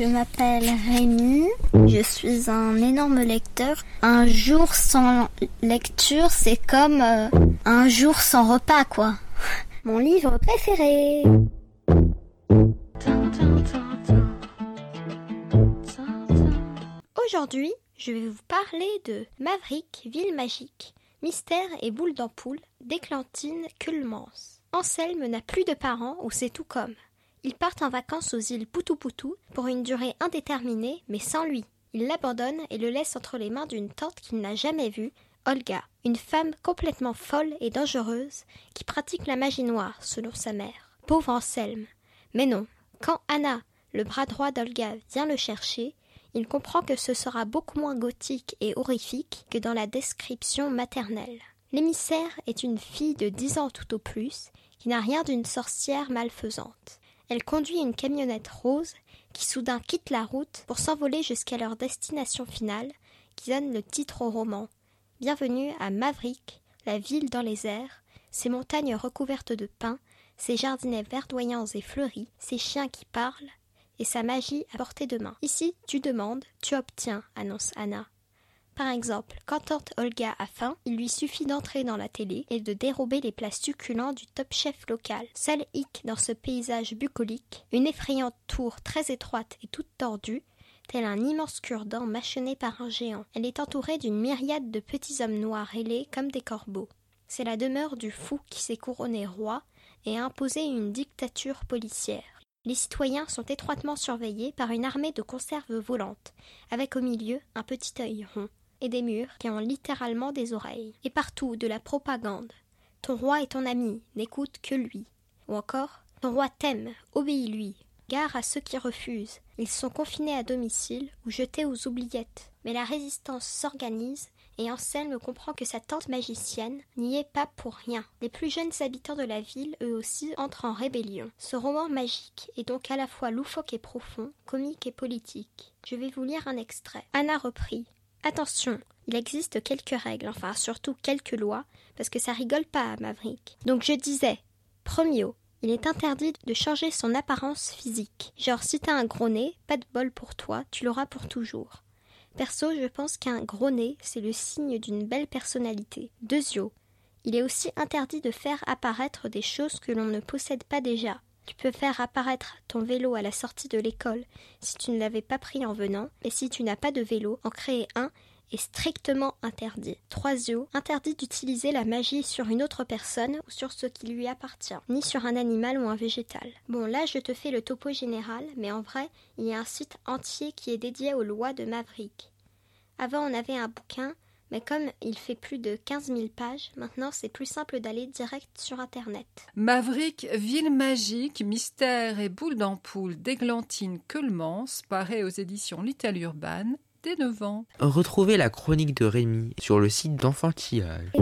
Je m'appelle Rémi, je suis un énorme lecteur. Un jour sans lecture, c'est comme euh, un jour sans repas, quoi. Mon livre préféré. Aujourd'hui, je vais vous parler de Maverick, Ville Magique, Mystère et Boule d'Ampoule d'Éclantine Culmans. Anselme n'a plus de parents ou c'est tout comme. Ils partent en vacances aux îles Poutou-Poutou pour une durée indéterminée, mais sans lui. Il l'abandonne et le laisse entre les mains d'une tante qu'il n'a jamais vue, Olga, une femme complètement folle et dangereuse qui pratique la magie noire, selon sa mère. Pauvre Anselme. Mais non, quand Anna, le bras droit d'Olga, vient le chercher, il comprend que ce sera beaucoup moins gothique et horrifique que dans la description maternelle. L'émissaire est une fille de dix ans tout au plus, qui n'a rien d'une sorcière malfaisante. Elle conduit une camionnette rose qui soudain quitte la route pour s'envoler jusqu'à leur destination finale, qui donne le titre au roman. Bienvenue à Maverick, la ville dans les airs, ses montagnes recouvertes de pins, ses jardinets verdoyants et fleuris, ses chiens qui parlent, et sa magie à portée de main. Ici, tu demandes, tu obtiens, annonce Anna. Par exemple, quand tante Olga a faim, il lui suffit d'entrer dans la télé et de dérober les plats succulents du top chef local. Seul hic dans ce paysage bucolique, une effrayante tour très étroite et toute tordue, tel un immense cure-dent mâchonné par un géant. Elle est entourée d'une myriade de petits hommes noirs ailés comme des corbeaux. C'est la demeure du fou qui s'est couronné roi et a imposé une dictature policière. Les citoyens sont étroitement surveillés par une armée de conserves volantes, avec au milieu un petit œil rond et des murs qui ont littéralement des oreilles. Et partout de la propagande. Ton roi est ton ami, n'écoute que lui. Ou encore, ton roi t'aime, obéis-lui. Gare à ceux qui refusent. Ils sont confinés à domicile ou jetés aux oubliettes. Mais la résistance s'organise et Anselme comprend que sa tante magicienne n'y est pas pour rien. Les plus jeunes habitants de la ville, eux aussi, entrent en rébellion. Ce roman magique est donc à la fois loufoque et profond, comique et politique. Je vais vous lire un extrait. Anna reprit. Attention, il existe quelques règles, enfin surtout quelques lois, parce que ça rigole pas à Maverick. Donc je disais, premio, il est interdit de changer son apparence physique. Genre si t'as un gros nez, pas de bol pour toi, tu l'auras pour toujours. Perso, je pense qu'un gros nez, c'est le signe d'une belle personnalité. Deuxio, il est aussi interdit de faire apparaître des choses que l'on ne possède pas déjà. Tu peux faire apparaître ton vélo à la sortie de l'école si tu ne l'avais pas pris en venant, et si tu n'as pas de vélo, en créer un est strictement interdit. Troisio, interdit d'utiliser la magie sur une autre personne ou sur ce qui lui appartient, ni sur un animal ou un végétal. Bon, là je te fais le topo général, mais en vrai, il y a un site entier qui est dédié aux lois de Maverick. Avant, on avait un bouquin mais comme il fait plus de 15 000 pages, maintenant c'est plus simple d'aller direct sur Internet. Maverick, Ville magique, Mystère et Boule d'ampoule d'Églantine Queulemans paraît aux éditions Little Urban dès 9 ans. Retrouvez la chronique de Rémi sur le site d'enfantillage.